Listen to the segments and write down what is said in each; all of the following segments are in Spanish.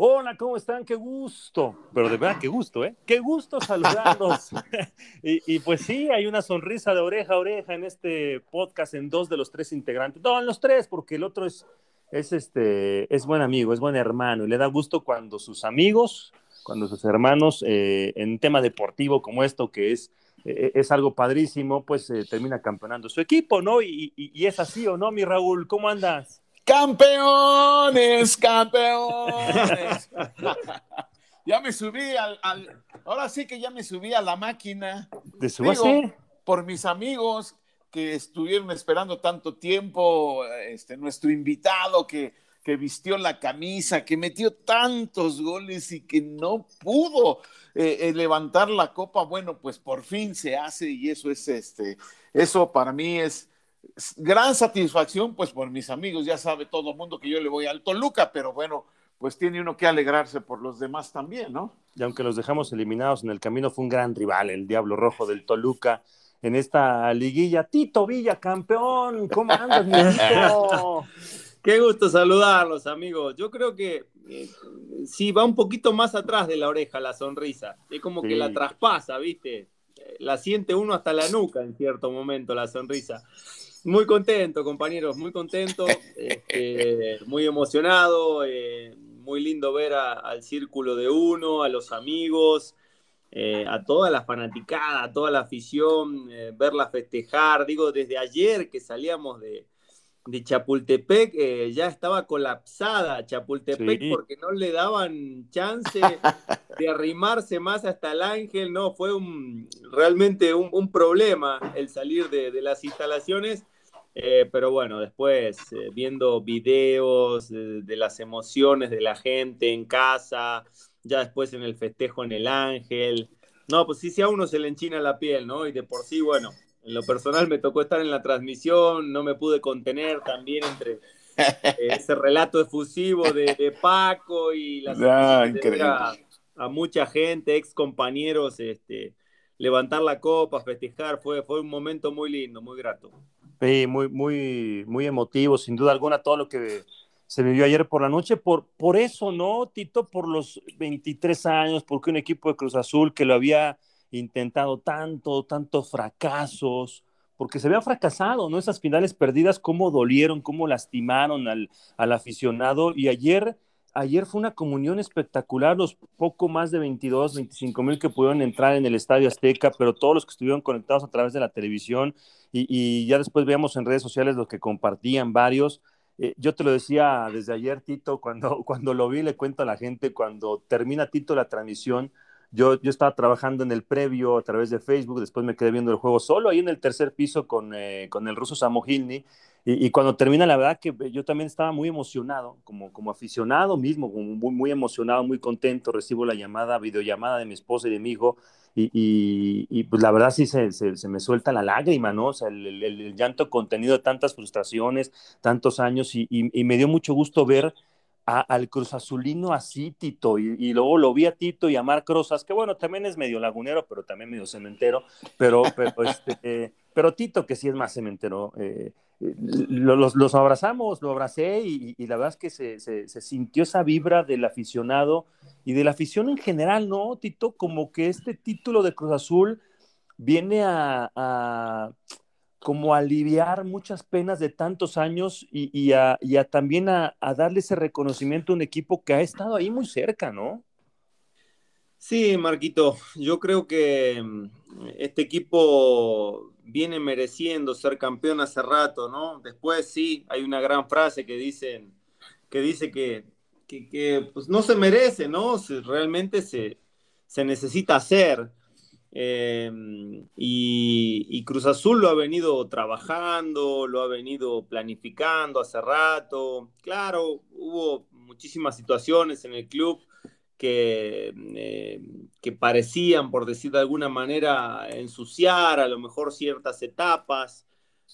Hola, ¿cómo están? Qué gusto, pero de verdad, qué gusto, ¿eh? Qué gusto saludarlos. y, pues sí, hay una sonrisa de oreja a oreja en este podcast en dos de los tres integrantes. No, en los tres, porque el otro es, es, este, es buen amigo, es buen hermano y le da gusto cuando sus amigos, cuando sus hermanos, eh, en tema deportivo como esto, que es, eh, es algo padrísimo, pues eh, termina campeonando su equipo, ¿no? Y, y es así, ¿o no, mi Raúl? ¿Cómo andas? Campeones, campeones. ya me subí al, ahora sí que ya me subí a la máquina. ¿De su Digo, por mis amigos que estuvieron esperando tanto tiempo, este, nuestro invitado que, que vistió la camisa, que metió tantos goles y que no pudo eh, eh, levantar la copa. Bueno, pues por fin se hace y eso es este, eso para mí es gran satisfacción, pues por mis amigos, ya sabe todo el mundo que yo le voy al Toluca, pero bueno, pues tiene uno que alegrarse por los demás también, ¿no? Y aunque los dejamos eliminados en el camino, fue un gran rival, el Diablo Rojo del Toluca, en esta liguilla. Tito Villa, campeón, ¿cómo andas, mi Qué gusto saludarlos, amigos. Yo creo que eh, sí, va un poquito más atrás de la oreja la sonrisa. Es como que la traspasa, ¿viste? La siente uno hasta la nuca en cierto momento, la sonrisa. Muy contento, compañeros, muy contento, este, muy emocionado, eh, muy lindo ver al círculo de uno, a los amigos, eh, a toda la fanaticada, a toda la afición, eh, verla festejar. Digo, desde ayer que salíamos de, de Chapultepec eh, ya estaba colapsada Chapultepec porque no le daban chance de arrimarse más hasta el ángel, no, fue un, realmente un, problema el salir de, las instalaciones, eh, pero bueno, después eh, viendo videos de, las emociones de la gente en casa, ya después en el festejo en el ángel, no, pues sí, sí a uno se le enchina la piel, ¿no? Y de por sí, bueno, en lo personal me tocó estar en la transmisión, no me pude contener también entre eh, ese relato efusivo de, Paco y la ah, a, mucha gente, ex compañeros, este, levantar la copa, festejar, fue, fue un momento muy lindo, muy grato. Muy, muy, muy emotivo, sin duda alguna, todo lo que se vivió ayer por la noche. Por, por eso, ¿no, Tito? Por los 23 años, porque un equipo de Cruz Azul que lo había intentado tanto, tantos fracasos, porque se había fracasado, ¿no? Esas finales perdidas, cómo dolieron, cómo lastimaron al, al aficionado. Y ayer, ayer fue una comunión espectacular, los poco más de 22, 25 mil que pudieron entrar en el Estadio Azteca, pero todos los que estuvieron conectados a través de la televisión y, ya después veíamos en redes sociales los que compartían varios. Eh, yo te lo decía desde ayer, Tito, cuando, cuando lo vi, le cuento a la gente, cuando termina Tito la transmisión, yo, yo estaba trabajando en el previo a través de Facebook, después me quedé viendo el juego solo ahí en el tercer piso con, eh, con el ruso Samohilny. Y, y, cuando termina, la verdad que yo también estaba muy emocionado, como, como aficionado mismo, muy, muy emocionado, muy contento. Recibo la llamada, videollamada de mi esposa y de mi hijo. Y, y, pues la verdad sí se, se, me suelta la lágrima, ¿no? O sea, el, el, el llanto contenido de tantas frustraciones, tantos años, y, me dio mucho gusto ver al Cruz Azulino así, Tito, y, luego lo vi a Tito y a Marc Rosas, que bueno, también es medio lagunero, pero también medio cementero, pero, pero, este, pero Tito, que sí es más cementero, eh, los, los, abrazamos, lo abracé y, la verdad es que se, se, sintió esa vibra del aficionado y de la afición en general, ¿no, Tito? Como que este título de Cruz Azul viene a como aliviar muchas penas de tantos años y, a, también a, darle ese reconocimiento a un equipo que ha estado ahí muy cerca, ¿no? Sí, Marquito, yo creo que mm, este equipo viene mereciendo ser campeón hace rato, ¿no? Después sí, hay una gran frase que dicen, que dice que, que, pues no se merece, ¿no? realmente se, se necesita hacer. Em, y, Cruz Azul lo ha venido trabajando, lo ha venido planificando hace rato. Claro, hubo muchísimas situaciones en el club que, eh, que parecían, por decir de alguna manera, ensuciar a lo mejor ciertas etapas,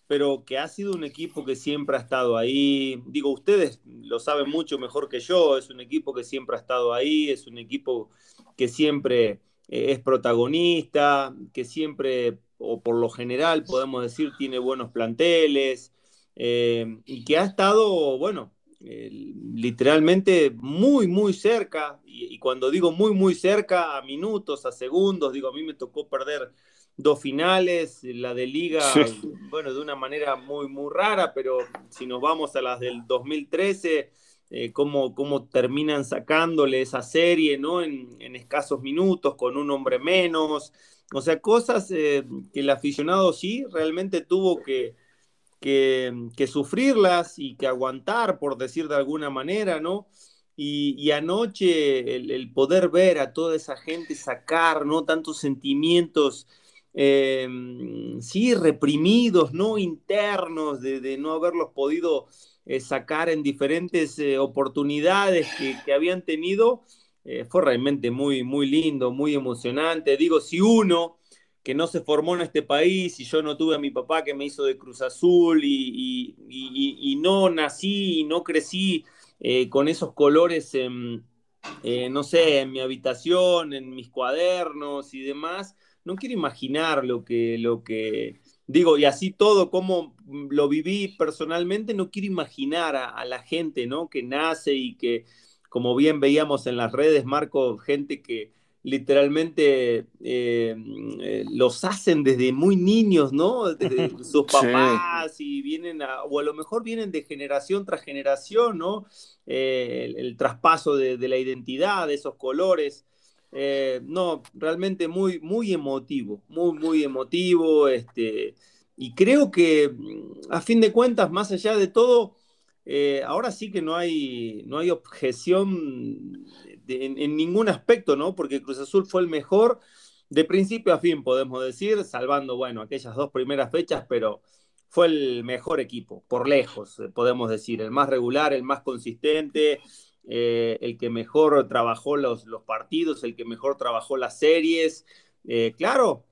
pero que ha sido un equipo que siempre ha estado ahí. Digo, ustedes lo saben mucho mejor que yo, es un equipo que siempre ha estado ahí, es un equipo que siempre eh, es protagonista, que siempre, o por lo general, podemos decir, tiene buenos planteles, eh, y que ha estado, bueno, literalmente muy, muy cerca, y, cuando digo muy, muy cerca, a minutos, a segundos, digo, a mí me tocó perder dos finales, la de liga, bueno, de una manera muy, muy rara, pero si nos vamos a las del 2013, eh, cómo, cómo, terminan sacándole esa serie, ¿no? En, escasos minutos, con un hombre menos, o sea, cosas eh, que el aficionado sí realmente tuvo que que, sufrirlas y que aguantar, por decir de alguna manera, ¿no? Y, anoche el, poder ver a toda esa gente sacar, ¿no? Tantos sentimientos, eh, sí, reprimidos, ¿no? Internos, de, no haberlos podido eh, sacar en diferentes eh, oportunidades que, habían tenido, fue realmente muy, muy lindo, muy emocionante. Digo, si uno que no se formó en este país y yo no tuve a mi papá que me hizo de Cruz Azul y, no nací y no crecí eh, con esos colores, en, eh, no sé, en mi habitación, en mis cuadernos y demás, no quiero imaginar lo que, lo que digo, y así todo como lo viví personalmente, no quiero imaginar a, a la gente, ¿no? Que nace y que, como bien veíamos en las redes, Marco, gente que literalmente eh, eh, los hacen desde muy niños, ¿no? Desde sus papás y vienen a, o a lo mejor vienen de generación tras generación, ¿no? Eh, el, traspaso de, la identidad, de esos colores. no, realmente muy, muy emotivo, muy, muy emotivo. Este, y creo que a fin de cuentas, más allá de todo, ahora sí que no hay, no hay objeción en, ningún aspecto, ¿no? Porque Cruz Azul fue el mejor de principio a fin, podemos decir, salvando, bueno, aquellas dos primeras fechas, pero fue el mejor equipo, por lejos, eh, podemos decir, el más regular, el más consistente, eh, el que mejor trabajó los, los, partidos, el que mejor trabajó las series. Eh, claro,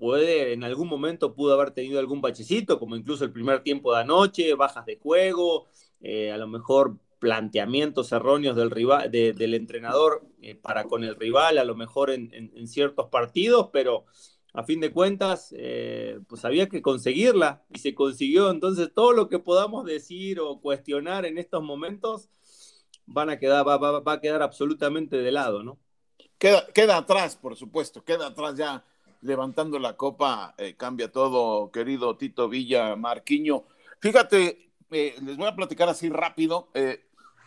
puede, en algún momento pudo haber tenido algún bachecito, como incluso el primer tiempo de anoche, bajas de juego, a lo mejor planteamientos erróneos del, rival, del entrenador eh, para con el rival, a lo mejor en, ciertos partidos, pero a fin de cuentas, eh, pues había que conseguirla y se consiguió. Entonces, todo lo que podamos decir o cuestionar en estos momentos van a quedar, va, a quedar absolutamente de lado, ¿no? Queda, queda atrás, por supuesto, queda atrás ya levantando la copa, eh, cambia todo, querido Tito Villa Marquiño. Fíjate, les voy a platicar así rápido.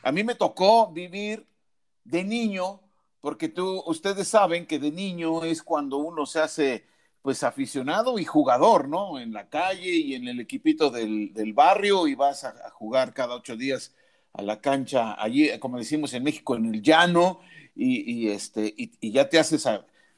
A mí me tocó vivir de niño, porque tú, ustedes saben que de niño es cuando uno se hace pues aficionado y jugador, ¿no? En la calle y en el equipito del, barrio y vas a, jugar cada ocho días a la cancha allí, como decimos en México, en el llano, y, este, y, ya te haces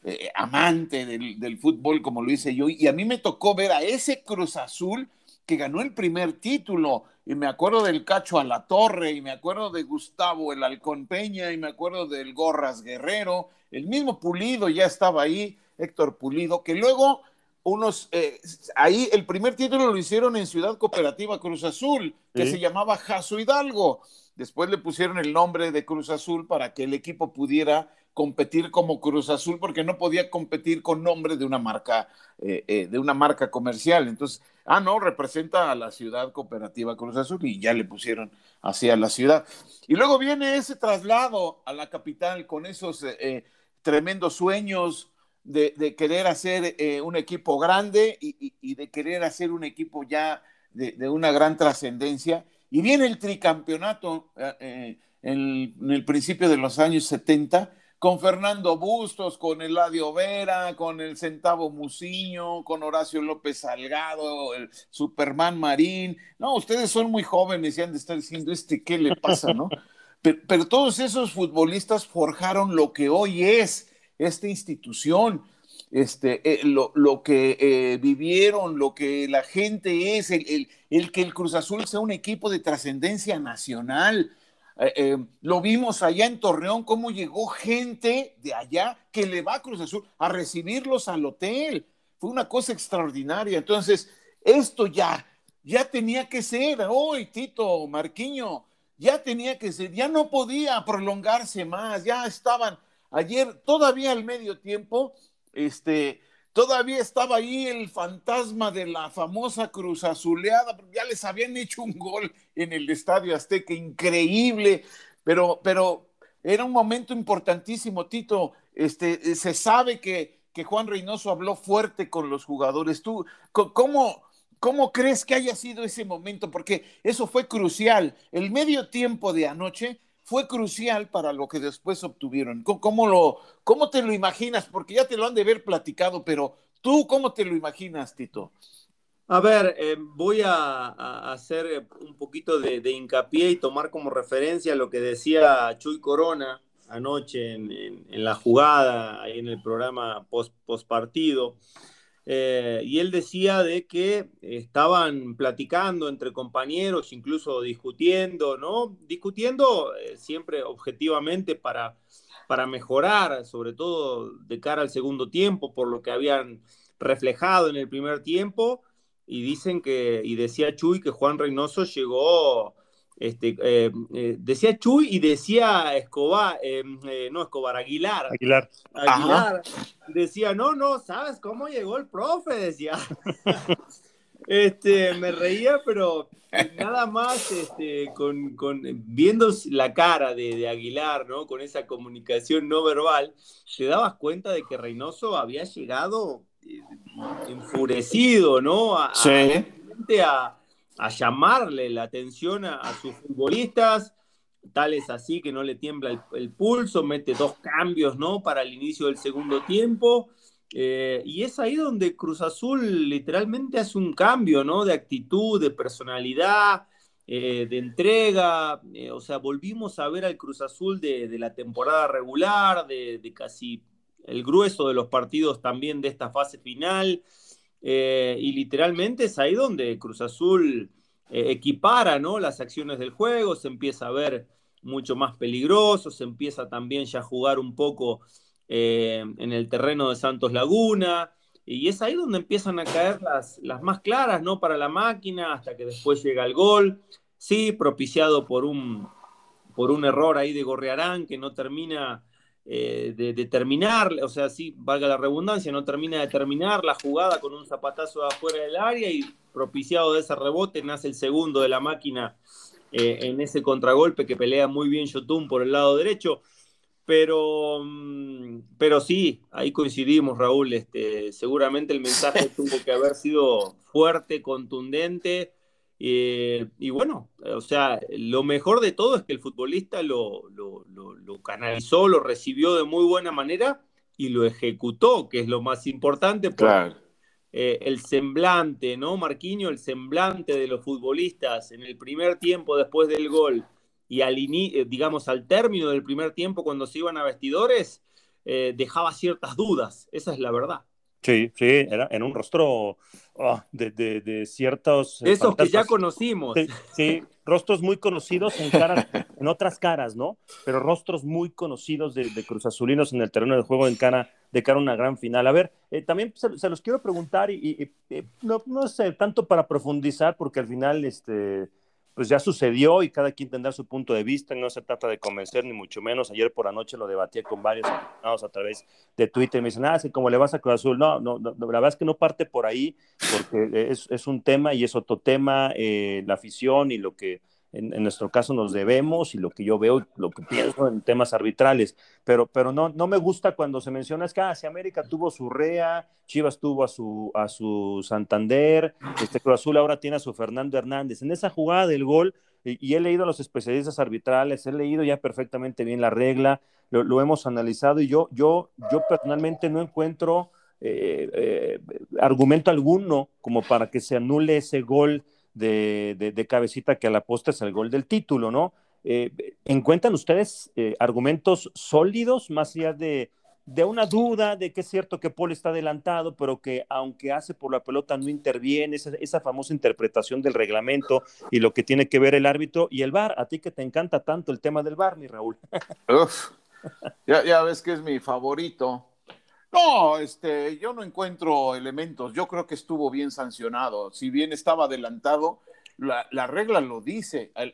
eh, amante del, del, fútbol como lo hice yo. Y a mí me tocó ver a ese Cruz Azul que ganó el primer título y me acuerdo del Cacho a la Torre, y me acuerdo de Gustavo el Halcón Peña, y me acuerdo del Gorras Guerrero, el mismo Pulido ya estaba ahí, Héctor Pulido, que luego unos, eh, ahí el primer título lo hicieron en Ciudad Cooperativa Cruz Azul, que se llamaba Jaso Hidalgo. Después le pusieron el nombre de Cruz Azul para que el equipo pudiera competir como Cruz Azul, porque no podía competir con nombre de una marca, eh, eh, de una marca comercial. Entonces, ah, no, representa a la ciudad cooperativa Cruz Azul y ya le pusieron así a la ciudad. Y luego viene ese traslado a la capital con esos eh, tremendos sueños de, querer hacer un equipo grande y, de querer hacer un equipo ya de una gran trascendencia y viene el tricampeonato eh, eh, en, el principio de los años 70 con Fernando Bustos, con Eladio Vera, con el Centavo Muciño, con Horacio López Salgado, el Superman Marín. No, ustedes son muy jóvenes y han de estar diciendo, este, ¿qué le pasa, no? pero todos esos futbolistas forjaron lo que hoy es esta institución este, eh, lo, que eh, vivieron, lo que la gente es, el, que el Cruz Azul sea un equipo de trascendencia nacional. Eh, lo vimos allá en Torreón, cómo llegó gente de allá que le va a Cruz Azul a recibirlos al hotel. Fue una cosa extraordinaria. Entonces, esto ya, ya tenía que ser, hoy, Tito, Marquiño, ya tenía que ser, ya no podía prolongarse más, ya estaban ayer, todavía al medio tiempo, este, todavía estaba ahí el fantasma de la famosa Cruz Azuleada, ya les habían hecho un gol en el Estadio Azteca, increíble, pero, pero era un momento importantísimo, Tito. Este, se sabe que, que Juan Reynoso habló fuerte con los jugadores. ¿Tú cómo, cómo crees que haya sido ese momento? Porque eso fue crucial. El medio tiempo de anoche fue crucial para lo que después obtuvieron. ¿Cómo, lo, ¿Cómo te lo imaginas? Porque ya te lo han de ver platicado, pero tú, ¿cómo te lo imaginas, Tito? A ver, eh, voy a, hacer eh, un poquito de, hincapié y tomar como referencia lo que decía Chuy Corona anoche en, la jugada, en el programa post, post partido. Eh, y él decía de que estaban platicando entre compañeros, incluso discutiendo, ¿no? Discutiendo eh, siempre objetivamente para, para mejorar, sobre todo de cara al segundo tiempo, por lo que habían reflejado en el primer tiempo. Y dicen que, y decía Chuy que Juan Reynoso llegó este, eh, eh, decía Chuy y decía Escobar, eh, no Escobar, Aguilar. Aguilar. Aguilar. Decía, no, no, ¿sabes cómo llegó el profe? Decía. este, me reía, pero nada más este, con, con, viendo la cara de, Aguilar, ¿no? Con esa comunicación no verbal, te dabas cuenta de que Reynoso había llegado enfurecido, ¿no? sí. a a llamarle la atención a, sus futbolistas, tal es así que no le tiembla el, pulso, mete dos cambios ¿no? para el inicio del segundo tiempo. Eh, y es ahí donde Cruz Azul literalmente hace un cambio ¿no? de actitud, de personalidad, eh, de entrega. Eh, o sea, volvimos a ver al Cruz Azul de, la temporada regular, de, casi el grueso de los partidos también de esta fase final. Eh, y literalmente es ahí donde Cruz Azul eh, equipara ¿no? las acciones del juego, se empieza a ver mucho más peligroso, se empieza también ya a jugar un poco eh, en el terreno de Santos Laguna, y es ahí donde empiezan a caer las, las más claras ¿no? para la máquina, hasta que después llega el gol, sí, propiciado por un, por un error ahí de Gorrearán que no termina eh, de, terminar, o sea, sí, valga la redundancia, no termina de terminar la jugada con un zapatazo de afuera del área y propiciado de ese rebote nace el segundo de la máquina eh, en ese contragolpe que pelea muy bien Yotun por el lado derecho. Pero, mm, pero sí, ahí coincidimos, Raúl. Este, seguramente el mensaje tuvo que haber sido fuerte, contundente eh, y bueno, o sea, lo mejor de todo es que el futbolista lo, lo, canalizó, lo recibió de muy buena manera y lo ejecutó, que es lo más importante. Claro. Eh, el semblante, ¿no, Marquiño? El semblante de los futbolistas en el primer tiempo después del gol y al eh, digamos al término del primer tiempo cuando se iban a vestidores, dejaba ciertas dudas, esa es la verdad. Sí, sí, era en un rostro ah, de, de, ciertos... Eh, Esos que ya conocimos. Sí, rostros muy conocidos en, caras, en otras caras, ¿no? Pero rostros muy conocidos de, Cruz Azulinos en el terreno del juego en cara, de cara a una gran final. A ver, eh, también se, los quiero preguntar y, no, no sé, tanto para profundizar, porque al final, este pues ya sucedió y cada quien tendrá su punto de vista, no se trata de convencer ni mucho menos. Ayer por la noche lo debatí con varios a través de Twitter, me dicen, ah, sí, como le vas a Cruz Azul, no, no, no, la verdad es que no parte por ahí, porque es, es un tema y es otro tema, eh, la afición y lo que en, nuestro caso nos debemos y lo que yo veo, lo que pienso en temas arbitrales, pero, pero no, no me gusta cuando se menciona es que ah, si América tuvo su Rea, Chivas tuvo a su, a su Santander, este Cruz Azul ahora tiene a su Fernando Hernández. En esa jugada del gol, y, he leído a los especialistas arbitrales, he leído ya perfectamente bien la regla, lo, hemos analizado y yo, yo, yo personalmente no encuentro eh, eh, argumento alguno como para que se anule ese gol de, cabecita que a la posta es el gol del título, ¿no? Eh, ¿Encuentran ustedes eh, argumentos sólidos más allá de, una duda de que es cierto que Paul está adelantado, pero que aunque hace por la pelota no interviene, esa, famosa interpretación del reglamento y lo que tiene que ver el árbitro y el VAR? A ti que te encanta tanto el tema del VAR, mi Raúl. ya, ya ves que es mi favorito. No, este, yo no encuentro elementos. Yo creo que estuvo bien sancionado. Si bien estaba adelantado, la, regla lo dice. A,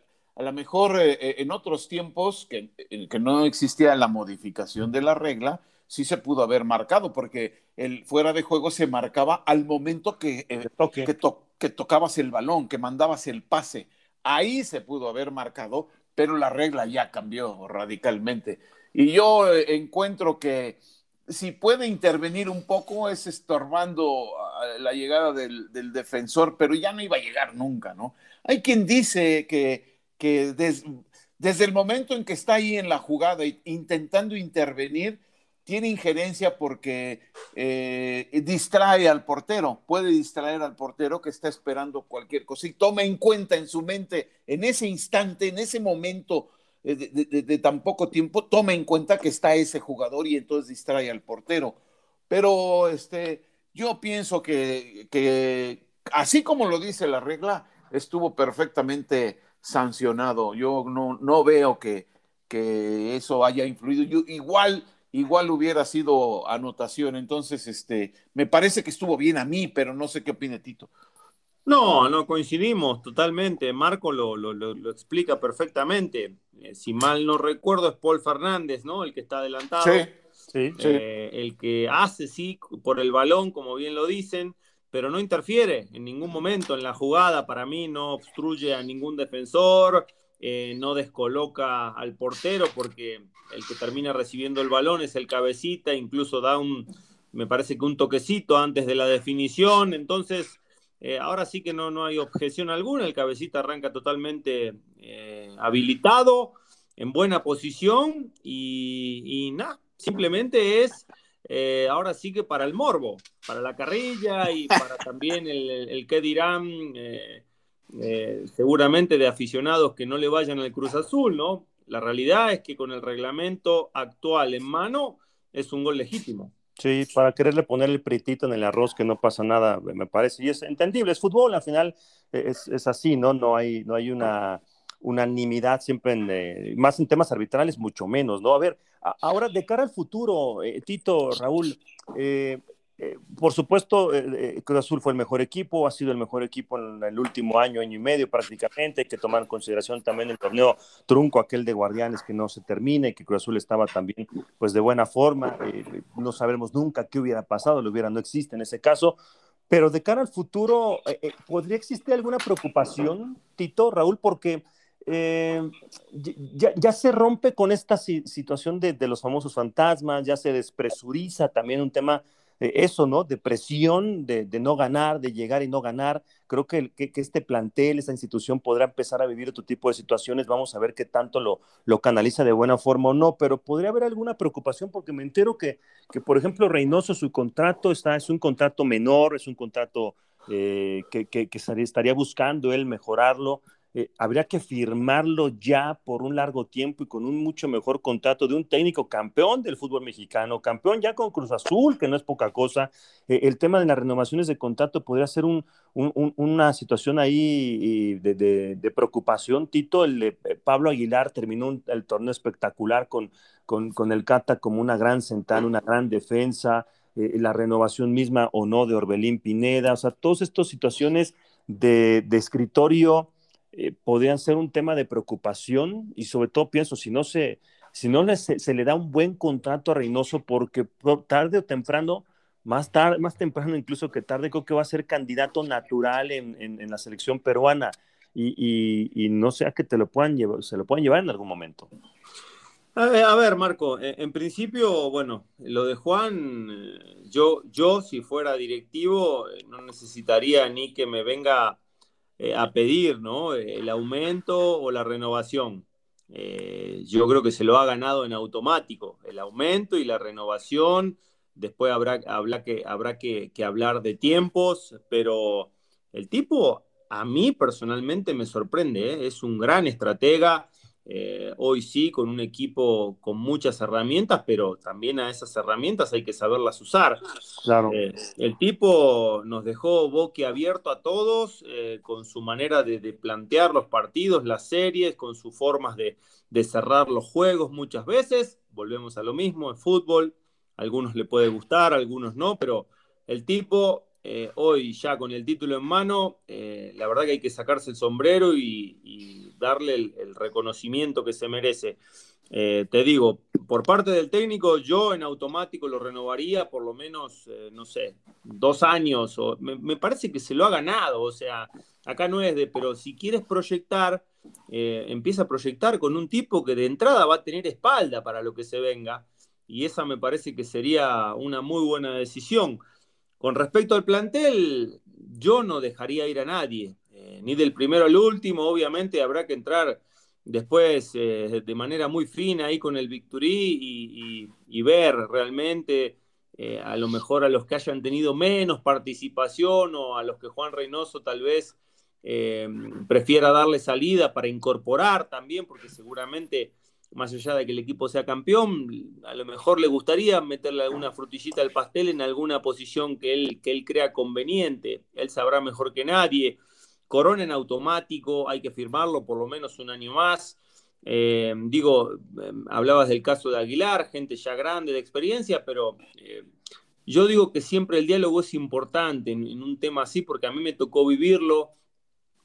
lo mejor eh, eh, en otros tiempos que, que, no existía la modificación de la regla, sí se pudo haber marcado, porque el fuera de juego se marcaba al momento que, eh, que, que tocabas el balón, que mandabas el pase. Ahí se pudo haber marcado, pero la regla ya cambió radicalmente. Y yo eh, encuentro que si puede intervenir un poco es estorbando la llegada del, defensor, pero ya no iba a llegar nunca, ¿no? Hay quien dice que, que desde el momento en que está ahí en la jugada intentando intervenir, tiene injerencia porque eh, distrae al portero, puede distraer al portero que está esperando cualquier cosa y toma en cuenta en su mente, en ese instante, en ese momento eh, de, tan poco tiempo, toma en cuenta que está ese jugador y entonces distrae al portero. Pero este, yo pienso que, que así como lo dice la regla, estuvo perfectamente sancionado. Yo no, no veo que, que eso haya influido. Igual igual hubiera sido anotación. Entonces, este, me parece que estuvo bien a mí, pero no sé qué opina Tito. No, no coincidimos totalmente. Marco lo, lo, explica perfectamente. Eh, si mal no recuerdo, es Paul Fernández, ¿no? El que está adelantado. Sí, sí, eh, El que hace, sí, por el balón, como bien lo dicen, pero no interfiere en ningún momento en la jugada. Para mí no obstruye a ningún defensor, eh, no descoloca al portero porque el que termina recibiendo el balón es el cabecita, incluso da un, me parece que un toquecito antes de la definición, entonces eh, ahora sí que no, no hay objeción alguna, el cabecita arranca totalmente eh, habilitado, en buena posición y, nada, simplemente es ahora sí que para el morbo, para la carrilla y para también el, el, que dirán eh, seguramente de aficionados que no le vayan al Cruz Azul, ¿no? La realidad es que con el reglamento actual en mano es un gol legítimo. Sí, para quererle poner el pritito en el arroz que no pasa nada, me parece. Y es entendible, es fútbol, al final es, es así, ¿no? No hay, no hay una unanimidad siempre en, eh, más en temas arbitrales, mucho menos, ¿no? A ver, ahora de cara al futuro, eh, Tito, Raúl, eh, eh, por supuesto, eh, eh, Cruz Azul fue el mejor equipo, ha sido el mejor equipo en el último año, año y medio prácticamente. Hay que tomar en consideración también el torneo trunco, aquel de Guardianes que no se termina y que Cruz Azul estaba también pues de buena forma. no sabemos nunca qué hubiera pasado, lo hubiera no existe en ese caso. Pero de cara al futuro, ¿podría existir alguna preocupación, Tito, Raúl? Porque ya, se rompe con esta situación de los famosos fantasmas, ya se despresuriza también un tema eso, ¿no? De presión, de, no ganar, de llegar y no ganar. Creo que, que, este plantel, esta institución podrá empezar a vivir otro tipo de situaciones. Vamos a ver qué tanto lo, canaliza de buena forma o no, pero podría haber alguna preocupación porque me entero que, que por ejemplo, Reynoso, su contrato está, es un contrato menor, es un contrato eh, que, que, estaría buscando él mejorarlo. Eh, habría que firmarlo ya por un largo tiempo y con un mucho mejor contrato de un técnico campeón del fútbol mexicano, campeón ya con Cruz Azul, que no es poca cosa. Eh, el tema de las renovaciones de contrato podría ser un, una situación ahí de, preocupación. Tito, el Pablo Aguilar terminó el torneo espectacular con, el Cata como una gran central, una gran defensa. Eh, la renovación misma o no de Orbelín Pineda, o sea, todas estas situaciones de escritorio eh, podrían ser un tema de preocupación y sobre todo pienso, si no se, si no se, le da un buen contrato a Reynoso, porque tarde o temprano, más tarde, más temprano incluso que tarde, creo que va a ser candidato natural en, la selección peruana y, no sea que te lo puedan llevar, se lo puedan llevar en algún momento. A ver, Marco, eh, en principio, bueno, lo de Juan, eh, yo, yo si fuera directivo, no necesitaría ni que me venga eh, a pedir ¿no? el aumento o la renovación. Eh, yo creo que se lo ha ganado en automático, el aumento y la renovación. Después habrá, que, habrá que, hablar de tiempos, pero el tipo a mí personalmente me sorprende, ¿eh? es un gran estratega, eh, hoy sí, con un equipo con muchas herramientas, pero también a esas herramientas hay que saberlas usar. Claro. Eh, el tipo nos dejó abierto a todos eh, con su manera de, plantear los partidos, las series, con sus formas de, de, cerrar los juegos muchas veces. Volvemos a lo mismo en fútbol. A algunos le puede gustar, a algunos no, pero el tipo eh, hoy ya con el título en mano, eh, la verdad que hay que sacarse el sombrero y, darle el, reconocimiento que se merece. eh, te digo, por parte del técnico, yo en automático lo renovaría por lo menos, no sé, dos años. O, me, parece que se lo ha ganado. O sea, acá no es de, pero si quieres proyectar, empieza a proyectar con un tipo que de entrada va a tener espalda para lo que se venga. Y esa me parece que sería una muy buena decisión. Con respecto al plantel, yo no dejaría ir a nadie, ni del primero al último. Obviamente habrá que entrar después eh, de manera muy fina ahí con el Victory y, ver realmente eh, a lo mejor a los que hayan tenido menos participación o a los que Juan Reynoso tal vez eh, prefiera darle salida para incorporar también, porque seguramente más allá de que el equipo sea campeón, a lo mejor le gustaría meterle alguna frutillita al pastel en alguna posición que él, que él crea conveniente. Él sabrá mejor que nadie. Corona en automático, hay que firmarlo por lo menos un año más. Eh, digo, em, hablabas del caso de Aguilar, gente ya grande de experiencia, pero eh, yo digo que siempre el diálogo es importante en, un tema así, porque a mí me tocó vivirlo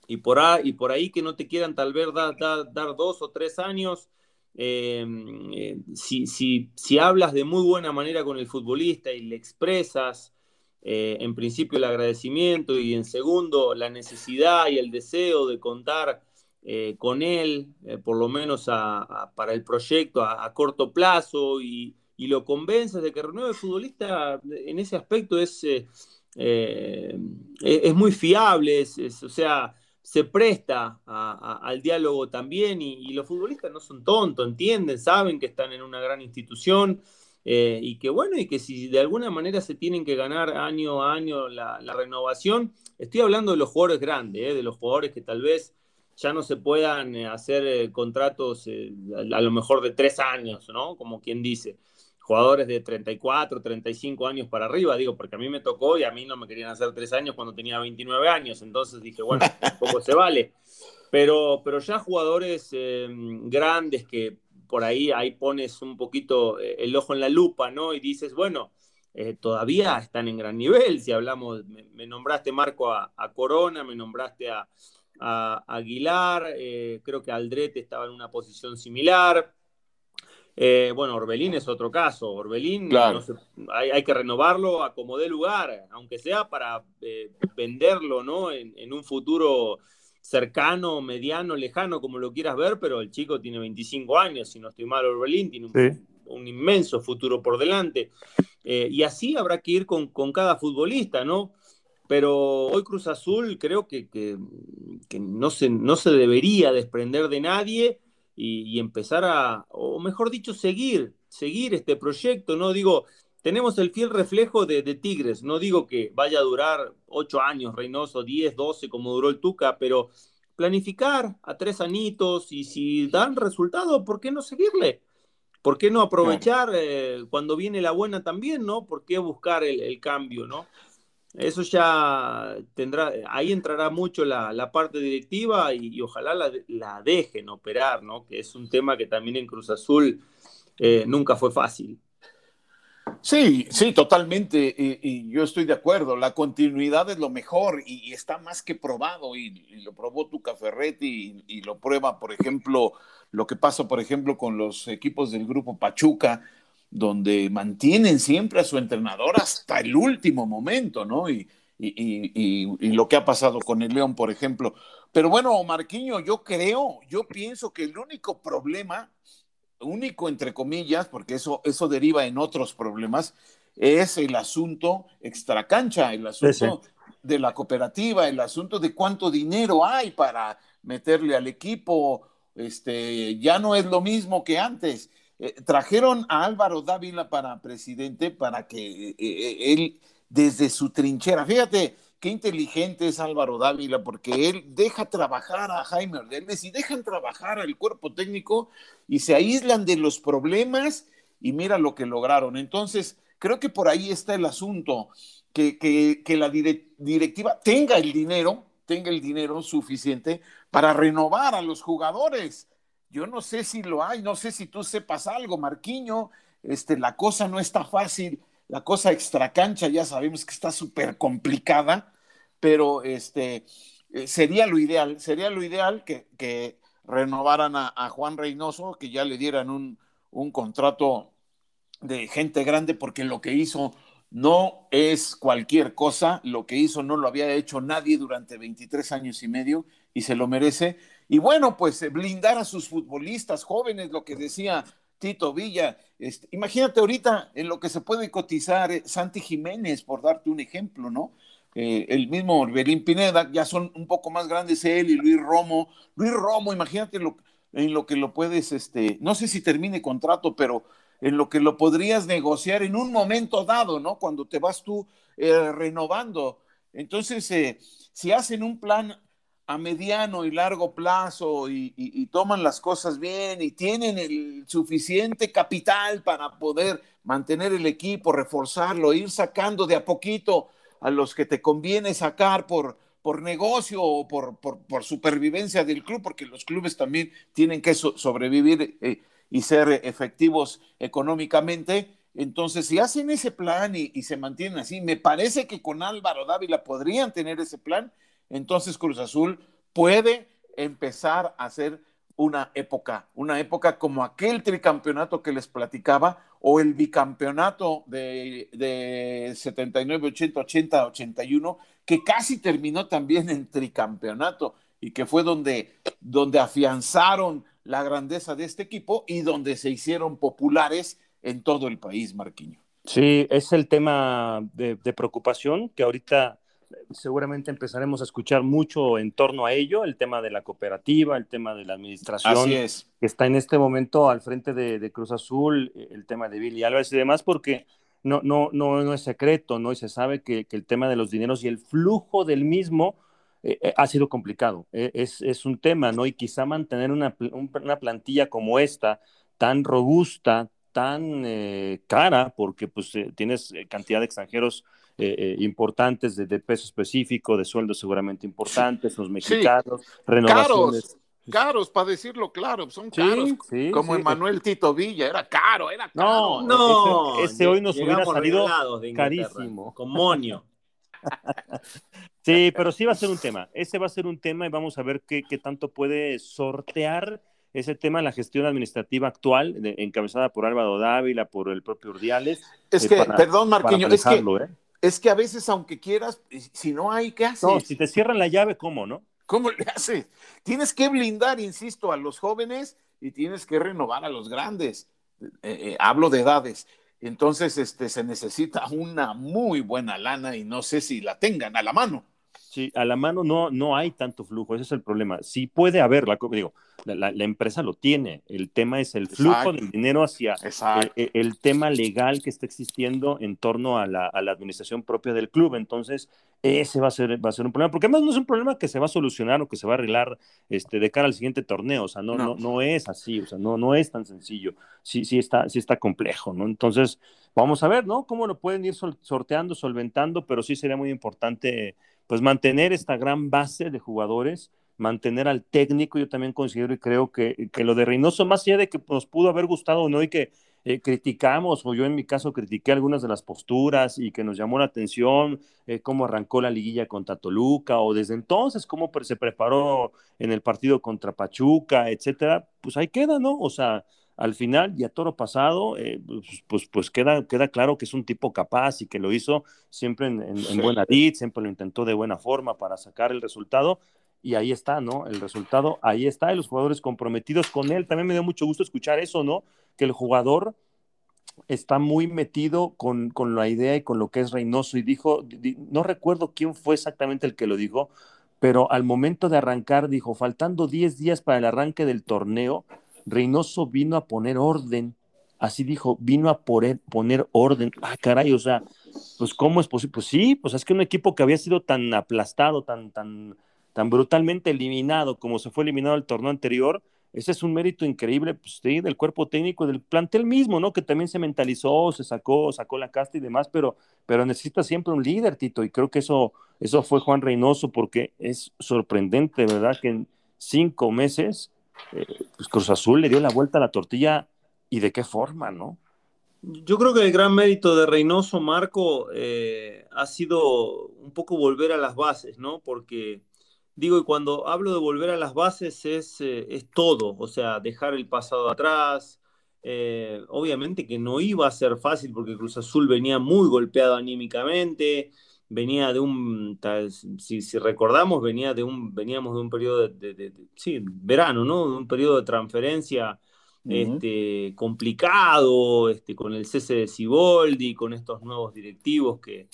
y por, ahí, y por ahí que no te quieran tal vez dar, dos o tres años. Em, eh, si, si, si hablas de muy buena manera con el futbolista y le expresas eh, en principio el agradecimiento y en segundo la necesidad y el deseo de contar eh, con él, por lo menos para el proyecto a, corto plazo y, lo convences de que renueve futbolista en ese aspecto es, es muy fiable, o sea, se presta al diálogo también y, y, los futbolistas no son tontos, entienden, saben que están en una gran institución eh, y que bueno, y que si de alguna manera se tienen que ganar año a año la, renovación, estoy hablando de los jugadores grandes, eh, de los jugadores que tal vez ya no se puedan eh, hacer contratos a lo mejor de tres años, ¿no? Como quien dice, jugadores de 34, 35 años para arriba, digo, porque a mí me tocó y a mí no me querían hacer tres años cuando tenía 29 años, entonces dije, bueno, poco se vale. Pero, pero ya jugadores grandes que por ahí, ahí pones un poquito eh, el ojo en la lupa, ¿no? Y dices, bueno, eh, todavía están en gran nivel. Si hablamos, me, nombraste Marco a, Corona, me nombraste a, Aguilar, eh, creo que Aldrete estaba en una posición similar. Bueno, Orbelín es otro caso. Orbelín hay, que renovarlo a como dé lugar, aunque sea para venderlo ¿no? en, un futuro cercano, mediano, lejano, como lo quieras ver, pero el chico tiene 25 años, si no estoy mal, Orbelín tiene un, inmenso futuro por delante. Eh, y así habrá que ir con, cada futbolista, ¿no? Pero hoy Cruz Azul creo que, no, se, no se debería desprender de nadie y, empezar a, o mejor dicho, seguir, seguir este proyecto, ¿no? Digo, tenemos el fiel reflejo de, Tigres. No digo que vaya a durar ocho años, Reynoso, diez, doce, como duró el Tuca, pero planificar a tres anitos y si dan resultado, ¿por qué no seguirle? ¿Por qué no aprovechar eh, cuando viene la buena también, no? ¿Por qué buscar el, cambio, no? Eso ya tendrá, ahí entrará mucho la, parte directiva y, ojalá la, dejen operar, ¿no? Que es un tema que también en Cruz Azul eh, nunca fue fácil. Sí, sí, totalmente. Y, yo estoy de acuerdo. La continuidad es lo mejor y, está más que probado. Y, lo probó tu Ferretti y, lo prueba, por ejemplo, lo que pasa, por ejemplo, con los equipos del grupo Pachuca, donde mantienen siempre a su entrenador hasta el último momento, ¿no? Y, lo que ha pasado con el León, por ejemplo. Pero bueno, Marquiño, yo creo, yo pienso que el único problema único entre comillas, porque eso, eso deriva en otros problemas, es el asunto extracancha, el asunto de la cooperativa, el asunto de cuánto dinero hay para meterle al equipo, este, ya no es lo mismo que antes. Eh, trajeron a Álvaro Dávila para presidente para que eh, eh, él, desde su trinchera, fíjate, qué inteligente es Álvaro Dávila, porque él deja trabajar a Jaime Ordenes y dejan trabajar al cuerpo técnico y se aíslan de los problemas y mira lo que lograron. Entonces, creo que por ahí está el asunto, que, que, la directiva tenga el dinero, tenga el dinero suficiente para renovar a los jugadores. Yo no sé si lo hay, no sé si tú sepas algo, Marquiño, este, la cosa no está fácil la cosa extracancha ya sabemos que está súper complicada, pero este, eh, sería lo ideal, sería lo ideal que, renovaran a, Juan Reynoso, que ya le dieran un, un contrato de gente grande, porque lo que hizo no es cualquier cosa, lo que hizo no lo había hecho nadie durante 23 años y medio y se lo merece. Y bueno, pues eh, blindar a sus futbolistas jóvenes, lo que decía Tito Villa. Este, imagínate ahorita en lo que se puede cotizar eh, Santi Jiménez, por darte un ejemplo, ¿no? Eh, el mismo Orbelín Pineda, ya son un poco más grandes él y Luis Romo. Luis Romo, imagínate lo, en lo que lo puedes, este, no sé si termine contrato, pero en lo que lo podrías negociar en un momento dado, ¿no? Cuando te vas tú eh, renovando. Entonces, si hacen un plan a mediano y largo plazo y, toman las cosas bien y tienen el suficiente capital para poder mantener el equipo, reforzarlo, ir sacando de a poquito a los que te conviene sacar por, por negocio o por, por, supervivencia del club, porque los clubes también tienen que sobrevivir. Eh, y ser efectivos económicamente. Entonces, si hacen ese plan y, se mantienen así, me parece que con Álvaro Dávila podrían tener ese plan, entonces Cruz Azul puede empezar a hacer una época, una época como aquel tricampeonato que les platicaba o el bicampeonato de, de 79, 80, 80, 81, que casi terminó también en tricampeonato y que fue donde, donde afianzaron la grandeza de este equipo y donde se hicieron populares en todo el país, Marquiño. Sí, es el tema de, preocupación que ahorita seguramente empezaremos a escuchar mucho en torno a ello, el tema de la cooperativa, el tema de la administración, Así es. que está en este momento al frente de, Cruz Azul, el tema de Billy Álvarez y demás, porque no, no, no, no es secreto, ¿no? Y se sabe que, que el tema de los dineros y el flujo del mismo eh, eh, ha sido complicado. Eh, es, un tema, ¿no? Y quizá mantener una, plantilla como esta, tan robusta, tan cara, porque pues tienes cantidad de extranjeros importantes de, peso específico, de sueldos seguramente importantes, los mexicanos, renovaciones. Caros, para decirlo claro, son caros. como Emanuel Tito Villa, era caro, era caro. No, no, ese, hoy nos hubiera salido carísimo. Con monio. Sí, pero sí va a ser un tema. Ese va a ser un tema y vamos a ver qué, tanto puede sortear ese tema la gestión administrativa actual, encabezada por Álvaro Dávila, por el propio Urdiales. Es eh, que, perdón, Marquiño, es que, ¿eh? Es que a veces, aunque quieras, si no hay, ¿qué haces? No, si te cierran la llave, ¿cómo, no? ¿Cómo le haces? Tienes que blindar, insisto, a los jóvenes y tienes que renovar a los grandes. Eh, hablo de edades. Entonces, este, se necesita una muy buena lana y no sé si la tengan a la mano. Sí, a la mano no, no hay tanto flujo, ese es el problema. Sí puede haber, la, digo, la, empresa lo tiene, el tema es el flujo del dinero hacia el, el, tema legal que está existiendo en torno a la, a la, administración propia del club. Entonces, ese va a, ser, va a ser un problema, porque además no es un problema que se va a solucionar o que se va a arreglar este, de cara al siguiente torneo, o sea, no, no. no, es así, o sea, no, no es tan sencillo, sí, sí, está, sí está complejo, ¿no? Entonces, vamos a ver, ¿no? Cómo lo pueden ir sorteando, solventando, pero sí sería muy importante pues mantener esta gran base de jugadores, mantener al técnico, yo también considero y creo que, que lo de Reynoso, más allá de que nos pudo haber gustado o no y que eh, criticamos, o yo en mi caso critiqué algunas de las posturas y que nos llamó la atención eh, cómo arrancó la liguilla contra Toluca, o desde entonces cómo se preparó en el partido contra Pachuca, etcétera, pues ahí queda, ¿no? O sea, al final y a toro pasado, eh, pues, pues, pues, queda, queda claro que es un tipo capaz y que lo hizo siempre en, buena did, siempre lo intentó de buena forma para sacar el resultado. Y ahí está, ¿no? El resultado, ahí está, y los jugadores comprometidos con él. También me dio mucho gusto escuchar eso, ¿no? Que el jugador está muy metido con, con la idea y con lo que es Reynoso. Y dijo, no recuerdo quién fue exactamente el que lo dijo, pero al momento de arrancar dijo, faltando 10 días para el arranque del torneo, Reynoso vino a poner orden, así dijo, vino a poner, orden. Ah, caray, o sea, pues ¿cómo es posible? Pues sí, pues es que un equipo que había sido tan aplastado, tan, tan, tan brutalmente eliminado como se fue eliminado el torneo anterior, ese es un mérito increíble, pues sí, del cuerpo técnico, del plantel mismo, ¿no? Que también se mentalizó, se sacó, sacó la casta y demás, pero, pero necesita siempre un líder, Tito, y creo que eso, eso fue Juan Reynoso, porque es sorprendente, ¿verdad? Que en cinco meses eh, pues Cruz Azul le dio la vuelta a la tortilla y de qué forma, ¿no? Yo creo que el gran mérito de Reynoso, Marco, eh, ha sido un poco volver a las bases, ¿no? Porque digo, y cuando hablo de volver a las bases es, eh, es todo, o sea, dejar el pasado atrás. Obviamente que no iba a ser fácil porque Cruz Azul venía muy golpeado anímicamente, venía de un, si, si, recordamos, venía de un, veníamos de un periodo de, sí, verano, ¿no? De un periodo de transferencia este, complicado, este, con el cese de Ciboldi, con estos nuevos directivos que,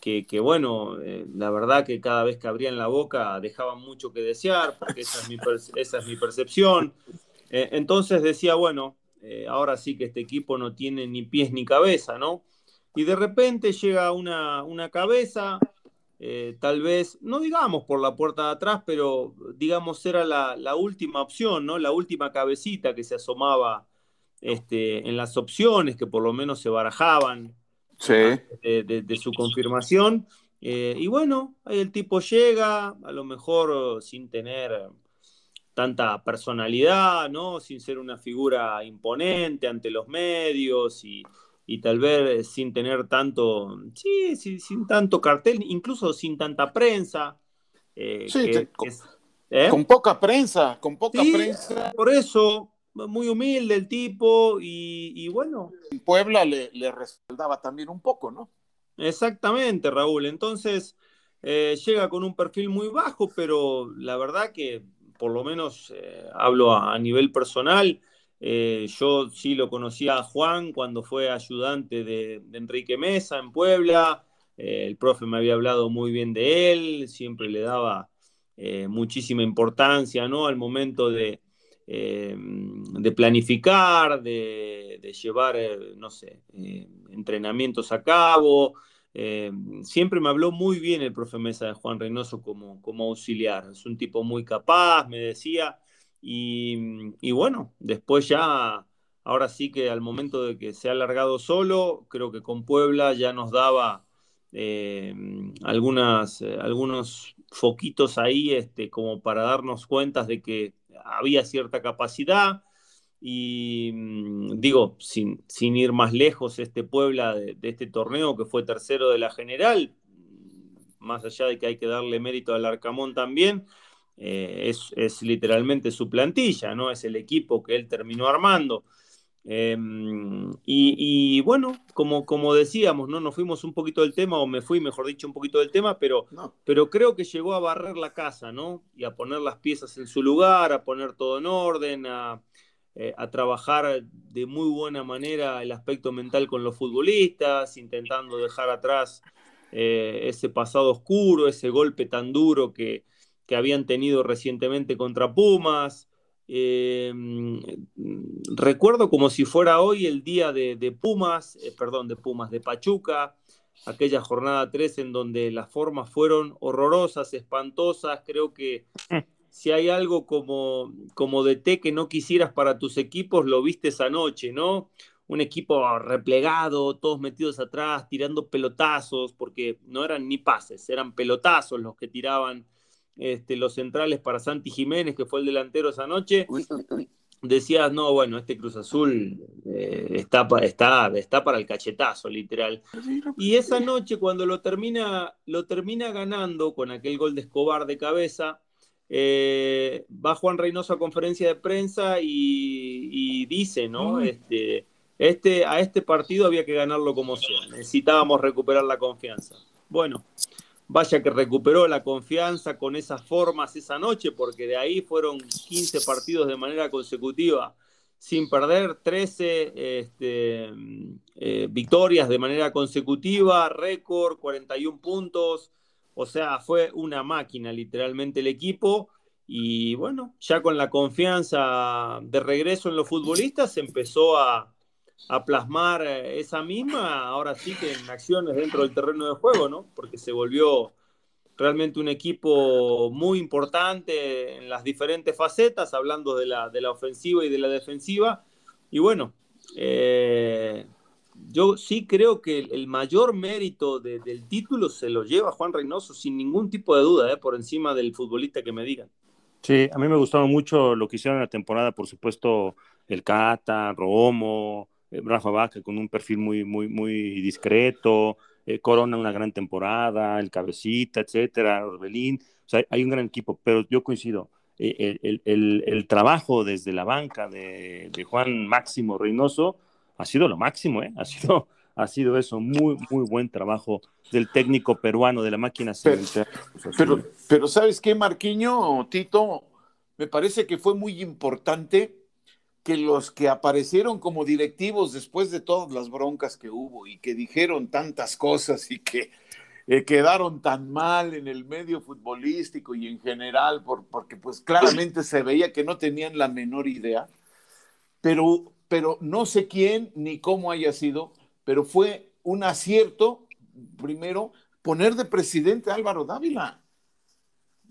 que, bueno, eh, la verdad que cada vez que abrían la boca dejaban mucho que desear, porque esa es mi, esa es mi percepción. Eh, entonces decía, bueno, eh, ahora sí que este equipo no tiene ni pies ni cabeza, ¿no? Y de repente llega una, una cabeza, tal vez, no digamos por la puerta de atrás, pero digamos era la, la, última opción, ¿no? La última cabecita que se asomaba este, en las opciones que por lo menos se barajaban de, su confirmación. Eh, y bueno, ahí el tipo llega, a lo mejor sin tener tanta personalidad, ¿no? Sin ser una figura imponente ante los medios y, tal vez sin tener tanto, sí, sin tanto cartel, incluso sin tanta prensa. Eh, sí, ¿eh? con, poca prensa, con poca prensa. Por eso, muy humilde el tipo y, bueno. En Puebla le, respaldaba también un poco, ¿no? Exactamente, Raúl. Entonces, eh, llega con un perfil muy bajo, pero la verdad que, por lo menos, hablo a, nivel personal, eh, yo sí lo conocía a Juan cuando fue ayudante de, de Enrique Mesa en Puebla. el profe me había hablado muy bien de él, siempre le daba muchísima importancia, ¿no? Al momento de eh, de planificar, de, llevar, eh, no sé, eh, entrenamientos a cabo. siempre me habló muy bien el profe Mesa de Juan Reynoso como, como auxiliar. Es un tipo muy capaz, me decía. Y, bueno, después ya, ahora sí que al momento de que se ha alargado solo, creo que con Puebla ya nos daba algunas, algunos foquitos ahí este, como para darnos cuenta de que había cierta capacidad y mm, digo, sin, sin, ir más lejos, este Puebla de, este torneo que fue tercero de la general, más allá de que hay que darle mérito al Arcamón también, eh, es, es, literalmente su plantilla, ¿no? Es el equipo que él terminó armando. Em, y, bueno, como, como decíamos, ¿no? Nos fuimos un poquito del tema, o me fui, mejor dicho, un poquito del tema, pero, pero creo que llegó a barrer la casa, ¿no? Y a poner las piezas en su lugar, a poner todo en orden, a, eh, trabajar de muy buena manera el aspecto mental con los futbolistas, intentando dejar atrás eh, ese pasado oscuro, ese golpe tan duro que, que habían tenido recientemente contra Pumas. Eh, recuerdo como si fuera hoy el día de, Pumas, eh, perdón, de Pumas, de Pachuca, aquella jornada 3 en donde las formas fueron horrorosas, espantosas. Creo que si hay algo como, como de té que no quisieras para tus equipos, lo viste esa noche, ¿no? Un equipo replegado, todos metidos atrás, tirando pelotazos, porque no eran ni pases, eran pelotazos los que tiraban este, los centrales para Santi Jiménez, que fue el delantero esa noche, decías, no, bueno, este Cruz Azul eh, está, está, está para el cachetazo, literal. Y esa noche, cuando lo termina, lo termina ganando con aquel gol de Escobar de cabeza, eh, va Juan Reynoso a conferencia de prensa y, dice, ¿no? Este, este, a este partido había que ganarlo como sea, necesitábamos recuperar la confianza. Bueno, Vaya que recuperó la confianza con esas formas esa noche, porque de ahí fueron 15 partidos de manera consecutiva sin perder, 13 este, eh, victorias de manera consecutiva, récord, 41 puntos. O sea, fue una máquina literalmente el equipo. Y bueno, ya con la confianza de regreso en los futbolistas, empezó a, a plasmar eh, esa misma, ahora sí que en acciones dentro del terreno de juego, ¿no? Porque se volvió realmente un equipo muy importante en las diferentes facetas, hablando de la, de la ofensiva y de la defensiva. Y bueno, eh, yo sí creo que el, mayor mérito del título se lo lleva Juan Reynoso sin ningún tipo de duda, ¿eh? por encima del futbolista que me digan. Sí, a mí me gustaron mucho lo que hicieron en la temporada, por supuesto, el Cata, Romo, Rafa Vaca con un perfil muy, muy, muy discreto, eh, Corona una gran temporada, el Cabecita, etcétera, Orbelín, o sea, hay un gran equipo, pero yo coincido, eh, el, trabajo desde la banca de, Juan Máximo Reynoso ha sido lo máximo, ¿eh? ha, sido, ha sido eso, muy, muy buen trabajo del técnico peruano de la máquina pero, pero, ¿sabes qué, Marquiño, Tito? Me parece que fue muy importante que los que aparecieron como directivos después de todas las broncas que hubo y que dijeron tantas cosas y que eh, quedaron tan mal en el medio futbolístico y en general, por, porque pues claramente se veía que no tenían la menor idea, pero, pero no sé quién ni cómo haya sido, pero fue un acierto, primero, poner de presidente a Álvaro Dávila.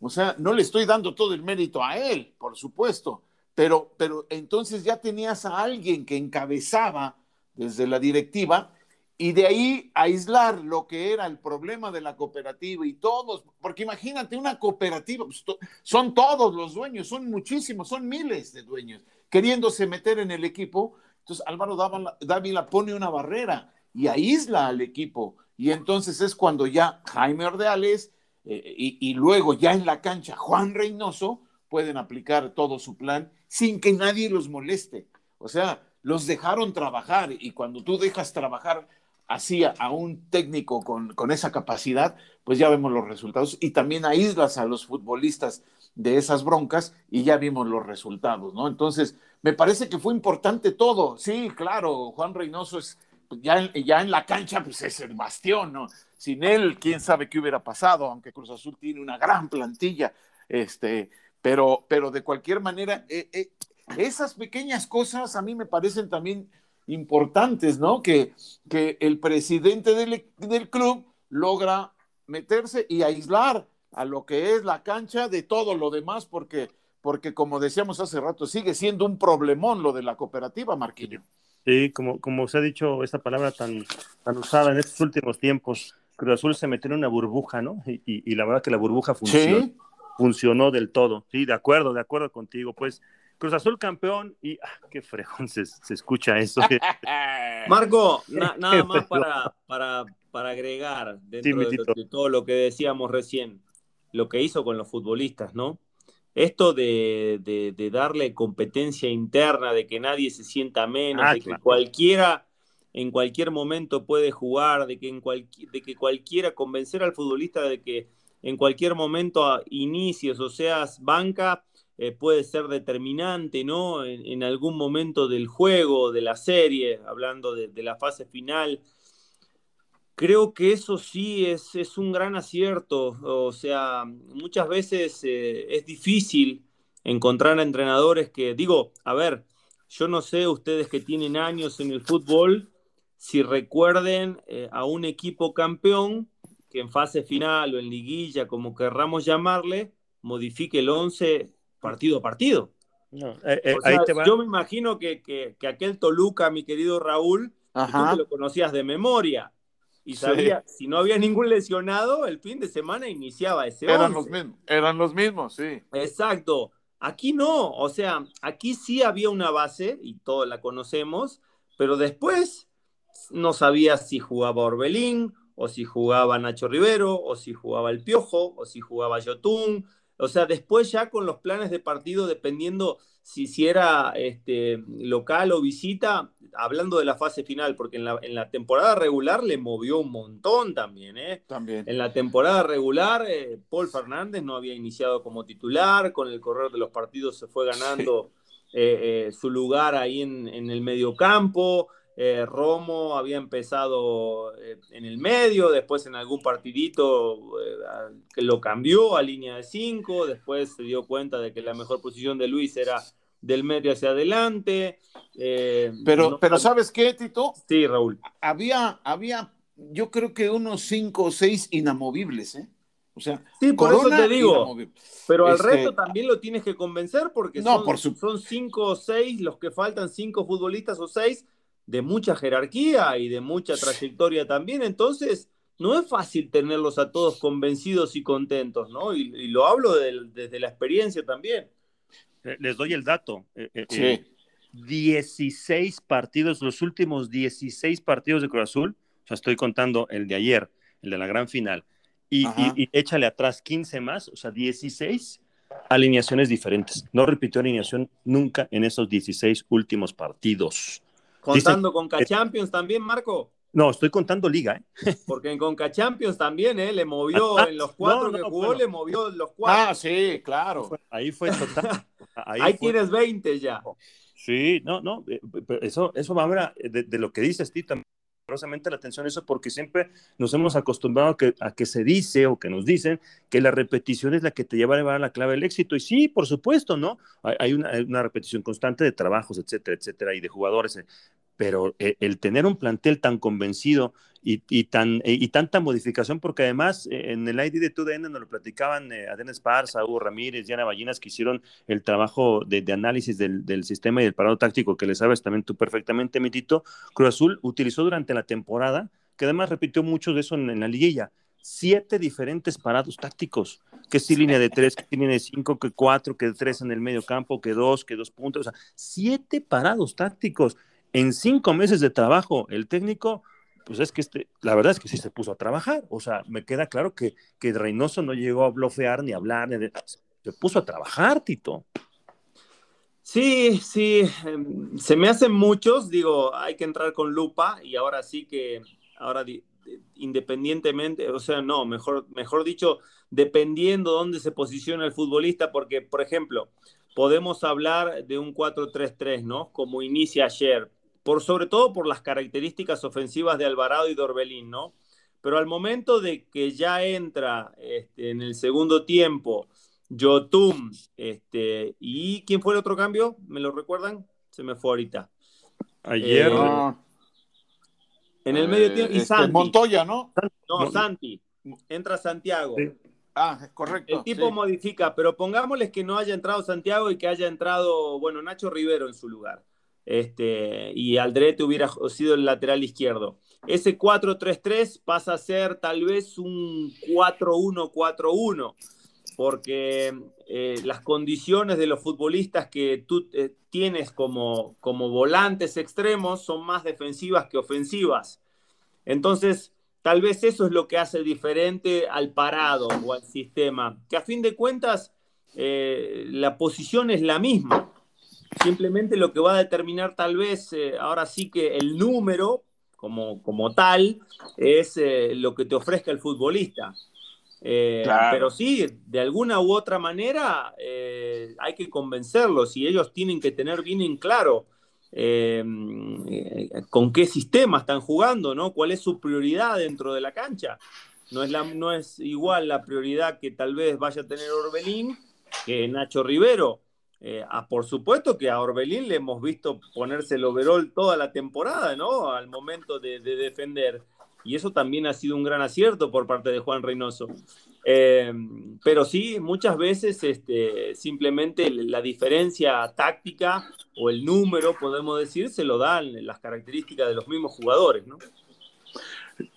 O sea, no le estoy dando todo el mérito a él, por supuesto, pero, pero entonces ya tenías a alguien que encabezaba desde la directiva y de ahí aislar lo que era el problema de la cooperativa y todos, porque imagínate una cooperativa, pues, son todos los dueños, son muchísimos, son miles de dueños queriéndose meter en el equipo. Entonces Álvaro Dávila pone una barrera y aísla al equipo. Y entonces es cuando ya Jaime Ordeales eh, y luego ya en la cancha Juan Reynoso pueden aplicar todo su plan sin que nadie los moleste. O sea, los dejaron trabajar y cuando tú dejas trabajar así a, un técnico con, con, esa capacidad, pues ya vemos los resultados y también aíslas a los futbolistas de esas broncas y ya vimos los resultados, ¿no? Entonces, me parece que fue importante todo. Sí, claro, Juan Reynoso es ya, ya en la cancha, pues es el bastión, ¿no? Sin él, quién sabe qué hubiera pasado, aunque Cruz Azul tiene una gran plantilla, este, pero, pero de cualquier manera, eh, eh, esas pequeñas cosas a mí me parecen también importantes, ¿no? Que, que el presidente del, del club logra meterse y aislar a lo que es la cancha de todo lo demás, porque, porque como decíamos hace rato, sigue siendo un problemón lo de la cooperativa, Marquillo. Sí, como, como se ha dicho esta palabra tan, tan usada en estos últimos tiempos, Cruz Azul se metió en una burbuja, ¿no? Y, y, la verdad que la burbuja funcionó. ¿Sí? Funcionó del todo. Sí, de acuerdo, de acuerdo contigo. Pues Cruz Azul campeón y ah, qué fregón se, escucha eso. Marco, nada más para, para, para agregar dentro de, todo lo que decíamos recién, lo que hizo con los futbolistas, ¿no? Esto de, de, darle competencia interna, de que nadie se sienta menos, ah, de que cualquiera en cualquier momento puede jugar, de que, en de que cualquiera convencer al futbolista de que en cualquier momento inicies o seas banca, eh, puede ser determinante, ¿no? En, algún momento del juego, de la serie, hablando de, la fase final. Creo que eso sí es, es, un gran acierto. O sea, muchas veces eh, es difícil encontrar entrenadores que, digo, a ver, yo no sé ustedes que tienen años en el fútbol, si recuerden eh, a un equipo campeón que en fase final o en liguilla, como querramos llamarle, modifique el 11 partido a partido. Eh, eh, yo me imagino que, que, aquel Toluca, mi querido Raúl, tú lo conocías de memoria y sabía, si no había ningún lesionado, el fin de semana iniciaba ese eran Los mismos, eran los mismos, sí. Exacto. Aquí no, o sea, aquí sí había una base y todos la conocemos, pero después no sabía si jugaba Orbelín, o si jugaba Nacho Rivero, o si jugaba El Piojo, o si jugaba Yotun. O sea, después ya con los planes de partido, dependiendo si, si era este, local o visita, hablando de la fase final, porque en la, en la, temporada regular le movió un montón también, ¿eh? También. En la temporada regular, eh, Paul Fernández no había iniciado como titular, con el correr de los partidos se fue ganando eh, eh, su lugar ahí en, en el medio campo. Eh, Romo había empezado eh, en el medio, después en algún partidito eh, que lo cambió a línea de 5, después se dio cuenta de que la mejor posición de Luis era del medio hacia adelante. pero, pero ¿sabes qué, Tito? Sí, Raúl. Había, había, yo creo que unos 5 o 6 inamovibles, ¿eh? O sea, sí, por eso te digo. Pero al este resto también lo tienes que convencer porque son, por son cinco o seis los que faltan, cinco futbolistas o seis de mucha jerarquía y de mucha trayectoria también, entonces no es fácil tenerlos a todos convencidos y contentos, ¿no? Y, lo hablo desde la experiencia también. Eh, les doy el dato. Eh, eh, 16 partidos, los últimos 16 partidos de Cruz Azul, o sea, estoy contando el de ayer, el de la gran final, y, y, échale atrás 15 más, o sea, 16 alineaciones diferentes. No repitió alineación nunca en esos 16 últimos partidos. ¿Contando con K-Champions también, Marco? No, estoy contando liga, ¿eh? Porque en Conca Champions también, ¿eh? Le movió ah, en los cuatro que jugó, le movió los cuatro. Ah, sí, claro. Ahí fue total. Ahí, tienes 20 ya. Sí, no, no, eh, eso, eso va a de, de lo que dices, Tito, la atención eso porque siempre nos hemos acostumbrado a que, a que se dice o que nos dicen que la repetición es la que te lleva a llevar la clave del éxito. Y sí, por supuesto, ¿no? Hay una, una repetición constante de trabajos, etcétera, etcétera, y de jugadores. Pero eh, el tener un plantel tan convencido y, tan, eh, y tanta modificación, porque además eh, en el ID de TUDN nos lo platicaban eh, Adén Esparza, Hugo Ramírez, Diana Ballinas, que hicieron el trabajo de, análisis del, del, sistema y del parado táctico, que le sabes también tú perfectamente, Mitito. Cruz Azul utilizó durante la temporada, que además repitió mucho de eso en, la liguilla, siete diferentes parados tácticos, que si línea de tres, que línea de cinco, que cuatro, que tres en el medio campo, que dos, que dos puntos, o sea, siete parados tácticos en cinco meses de trabajo, el técnico, pues es que este, la verdad es que sí se puso a trabajar. O sea, me queda claro que, que Reynoso no llegó a blofear ni a hablar, se puso a trabajar, Tito. Sí, sí, em, se me hacen muchos, digo, hay que entrar con lupa y ahora sí que, ahora independientemente, o sea, no, mejor, mejor dicho, dependiendo dónde se posiciona el futbolista, porque, por ejemplo, podemos hablar de un 4-3-3, ¿no? Como inicia ayer, por, sobre todo por las características ofensivas de Alvarado y de Orbelín, ¿no? Pero al momento de que ya entra este, en el segundo tiempo Yotun, este, ¿y quién fue el otro cambio? ¿Me lo recuerdan? Se me fue ahorita. Ayer. Eh, en el medio tiempo. Y este, Santi. Montoya, ¿no? No, Santi. Entra Santiago. Ah, correcto. El tipo modifica, pero pongámosles que no haya entrado Santiago y que haya entrado, bueno, Nacho Rivero en su lugar este, y Aldrete hubiera sido el lateral izquierdo. Ese 4-3-3 pasa a ser tal vez un 4-1-4-1, porque eh, las condiciones de los futbolistas que tú eh, tienes como, como volantes extremos son más defensivas que ofensivas. Entonces, tal vez eso es lo que hace diferente al parado o al sistema, que a fin de cuentas eh, la posición es la misma Simplemente lo que va a determinar tal vez, eh, ahora sí que el número como, como tal, es eh, lo que te ofrezca el futbolista. Eh, pero sí, de alguna u otra manera hay que convencerlos y ellos tienen que tener bien en claro con qué sistema están jugando, ¿no? ¿Cuál es su prioridad dentro de la cancha? No es, la, no es igual la prioridad que tal vez vaya a tener Orbelín que Nacho Rivero. Eh, por supuesto que a Orbelín le hemos visto ponerse el overall toda la temporada, ¿no? Al momento de, defender. Y eso también ha sido un gran acierto por parte de Juan Reynoso. Eh, pero sí, muchas veces este, simplemente la diferencia táctica o el número, podemos decir, se lo dan las características de los mismos jugadores, ¿no?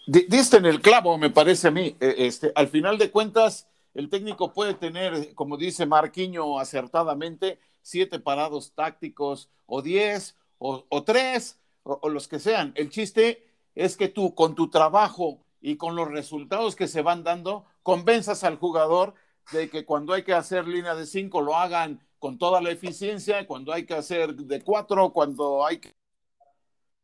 Diste en el clavo, me parece a mí. E, este, al final de cuentas, el técnico puede tener, como dice Marquiño acertadamente, siete parados tácticos o diez o, tres o, los que sean. El chiste es que tú con tu trabajo y con los resultados que se van dando, convenzas al jugador de que cuando hay que hacer línea de cinco lo hagan con toda la eficiencia, cuando hay que hacer de cuatro, cuando hay que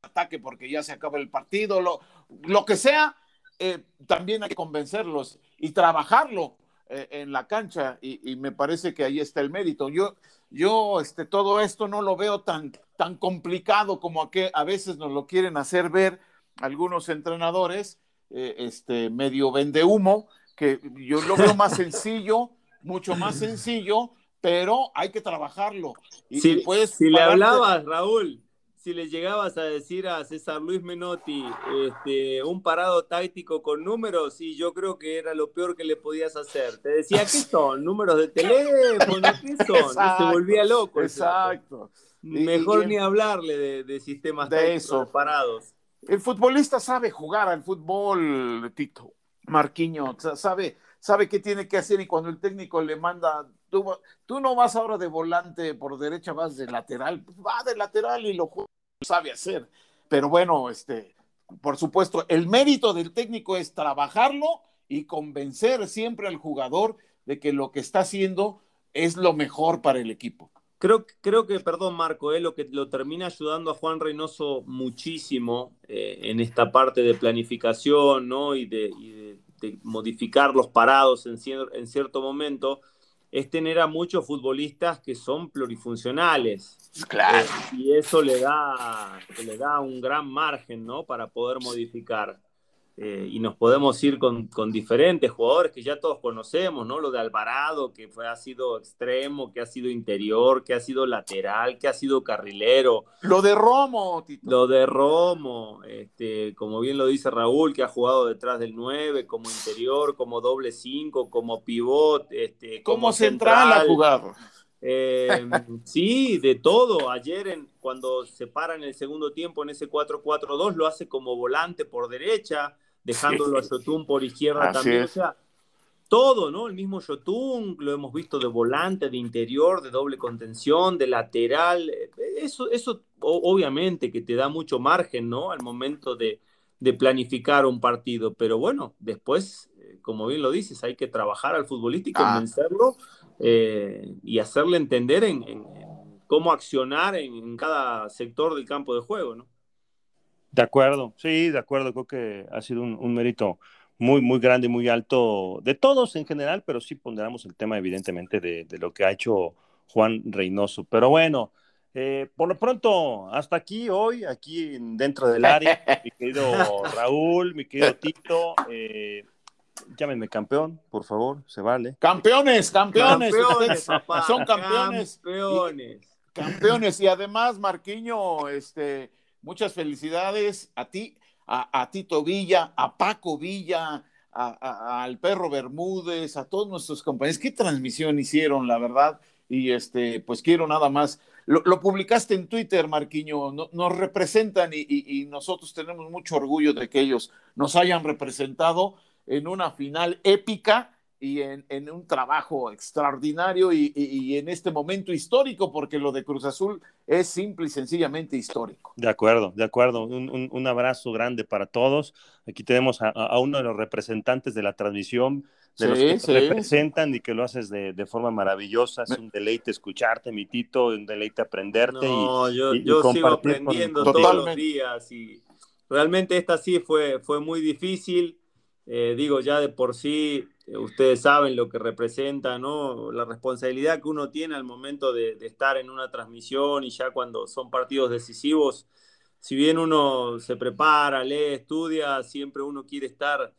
ataque porque ya se acaba el partido, lo, que sea, eh, también hay que convencerlos y trabajarlo. Eh, en la cancha y, me parece que ahí está el mérito. Yo, yo este, todo esto no lo veo tan, tan complicado como a, que a veces nos lo quieren hacer ver algunos entrenadores, eh, este, medio vende humo, que yo lo veo más sencillo, mucho más sencillo, pero hay que trabajarlo. Y, si, si le hablabas, Raúl, si le llegabas a decir a César Luis Menotti este, un parado táctico con números, y yo creo que era lo peor que le podías hacer. Te decía, ¿qué son? ¿Números de teléfono? ¿Qué son? se volvía loco. Exacto. Mejor ni hablarle de, sistemas de eso. parados. El futbolista sabe jugar al fútbol, Tito. Marquiño, sabe, sabe qué tiene que hacer y cuando el técnico le manda Tú, no vas ahora de volante por derecha, vas de lateral, va de lateral y lo sabe hacer. Pero bueno, este, por supuesto, el mérito del técnico es trabajarlo y convencer siempre al jugador de que lo que está haciendo es lo mejor para el equipo. Creo, creo que, perdón Marco, eh, lo que lo termina ayudando a Juan Reynoso muchísimo eh, en esta parte de planificación ¿no? y, de, modificar los parados en, en cierto momento, es tener a muchos futbolistas que son plurifuncionales. Claro. Eh, y eso le da, le da un gran margen ¿no? para poder modificar. Eh, y nos podemos ir con, con, diferentes jugadores que ya todos conocemos, ¿no? Lo de Alvarado, que fue, ha sido extremo, que ha sido interior, que ha sido lateral, que ha sido carrilero. Lo de Romo, Tito. Lo de Romo, este, como bien lo dice Raúl, que ha jugado detrás del 9, como interior, como doble 5, como pivot, este, como, central, ha jugado. Eh, sí, de todo. Ayer, en, cuando se para en el segundo tiempo en ese 4-4-2, lo hace como volante por derecha dejándolo a Yotun por izquierda también. O sea, todo, ¿no? El mismo Yotun, lo hemos visto de volante, de interior, de doble contención, de lateral. Eso, eso obviamente que te da mucho margen, ¿no? Al momento de, planificar un partido. Pero bueno, después, eh, como bien lo dices, hay que trabajar al futbolista y ah. convencerlo eh, y hacerle entender en, cómo accionar en cada sector del campo de juego, ¿no? De acuerdo, sí, de acuerdo. Creo que ha sido un, mérito muy, muy grande, muy alto de todos en general, pero sí ponderamos el tema, evidentemente, de, lo que ha hecho Juan Reynoso. Pero bueno, eh, por lo pronto, hasta aquí hoy, aquí dentro del área, mi querido Raúl, mi querido Tito. Eh, llámenme campeón, por favor, se vale. Campeones, campeones, campeones son campeones. Campeones. Y, campeones, y además, Marquiño, este Muchas felicidades a ti, a, Tito Villa, a Paco Villa, al Perro Bermúdez, a todos nuestros compañeros. ¿Qué transmisión hicieron, la verdad? Y este, pues quiero nada más. Lo, publicaste en Twitter, Marquiño, nos representan y, nosotros tenemos mucho orgullo de que ellos nos hayan representado en una final épica y en, un trabajo extraordinario y, en este momento histórico, porque lo de Cruz Azul es simple y sencillamente histórico. De acuerdo, de acuerdo. Un, abrazo grande para todos. Aquí tenemos a, uno de los representantes de la transmisión, de los que representan y que lo haces de, forma maravillosa. Es un deleite escucharte, mi Tito, un deleite aprenderte. No, yo, yo sigo aprendiendo todos los días y realmente esta sí fue, fue muy difícil. Eh, digo, ya de por sí ustedes saben lo que representa, ¿no? La responsabilidad que uno tiene al momento de, estar en una transmisión y ya cuando son partidos decisivos, si bien uno se prepara, lee, estudia, siempre uno quiere estar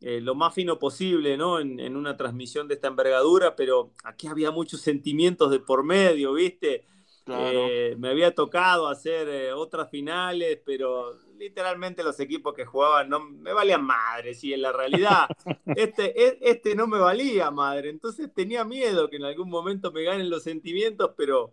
eh, lo más fino posible, ¿no? En, una transmisión de esta envergadura, pero aquí había muchos sentimientos de por medio, ¿viste? Eh, me había tocado hacer otras finales, pero literalmente los equipos que jugaban no me valían madre, y en la realidad este, e, este no me valía madre, entonces tenía miedo que en algún momento me ganen los sentimientos, pero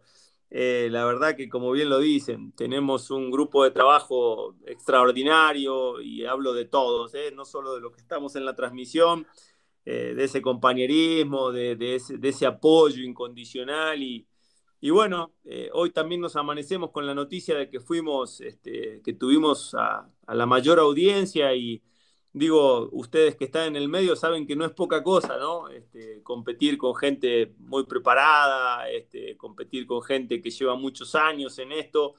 eh, la verdad que como bien lo dicen, tenemos un grupo de trabajo extraordinario y hablo de todos, ¿eh? no solo de los que estamos en la transmisión, eh, de ese compañerismo, de, ese, de ese apoyo incondicional y y bueno, eh, hoy también nos amanecemos con la noticia de que fuimos, este, que tuvimos a, la mayor audiencia y digo, ustedes que están en el medio saben que no es poca cosa, ¿no? Este, competir con gente muy preparada, este, competir con gente que lleva muchos años en esto.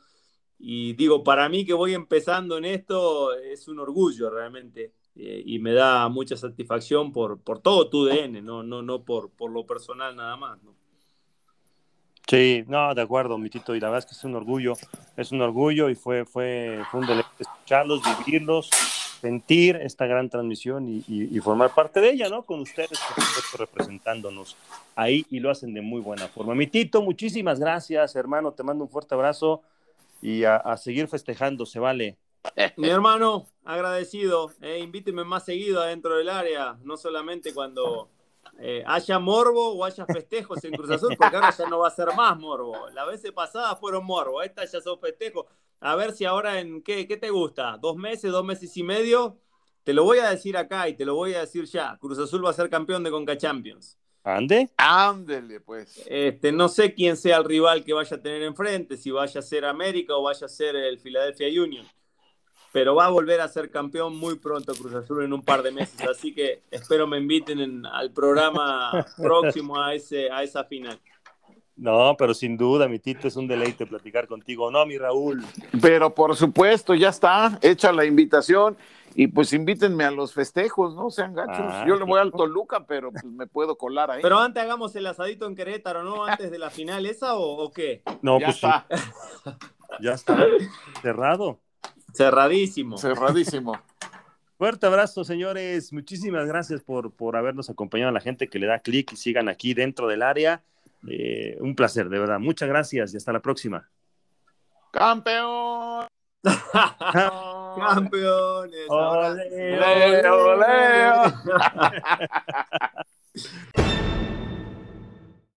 Y digo, para mí que voy empezando en esto es un orgullo realmente. Eh, y me da mucha satisfacción por, por todo tu DN, no, no, no por, por lo personal nada más. ¿no? Sí, no, de acuerdo, mi Tito, y la verdad es que es un orgullo, es un orgullo y fue, fue, fue un deleite escucharlos, vivirlos, sentir esta gran transmisión y, formar parte de ella, ¿no? Con ustedes, representándonos ahí y lo hacen de muy buena forma. Mi Tito, muchísimas gracias, hermano, te mando un fuerte abrazo y a, seguir festejando, se vale. Mi hermano, agradecido, eh, invíteme más seguido adentro del área, no solamente cuando eh, haya morbo o haya festejos en Cruz Azul, porque ahora ya no va a ser más morbo. La vez pasada fueron morbo, esta ya son festejos. A ver si ahora en qué, qué te gusta, dos meses, dos meses y medio. Te lo voy a decir acá y te lo voy a decir ya. Cruz Azul va a ser campeón de Conca Champions. ¿Ande? Ándele, pues. Este, no sé quién sea el rival que vaya a tener enfrente, si vaya a ser América o vaya a ser el Philadelphia Union. Pero va a volver a ser campeón muy pronto Cruz Azul en un par de meses, así que espero me inviten al programa próximo a, ese, a esa final. No, pero sin duda, mi Tito, es un deleite platicar contigo, ¿no, mi Raúl? Pero por supuesto, ya está, hecha la invitación y pues invítenme a los festejos, ¿no? Sean gachos. Ah, Yo le voy al Toluca, pero pues me puedo colar ahí. Pero antes hagamos el asadito en Querétaro, ¿no? Antes de la final, ¿esa o, qué? No, ya pues está. ya está. Cerrado. Cerradísimo. Cerradísimo. Fuerte abrazo, señores. Muchísimas gracias por, por habernos acompañado a la gente que le da clic y sigan aquí dentro del área. Eh, un placer, de verdad. Muchas gracias y hasta la próxima. ¡Campeón! ¡Campeones! ¡Ole, ole, ole!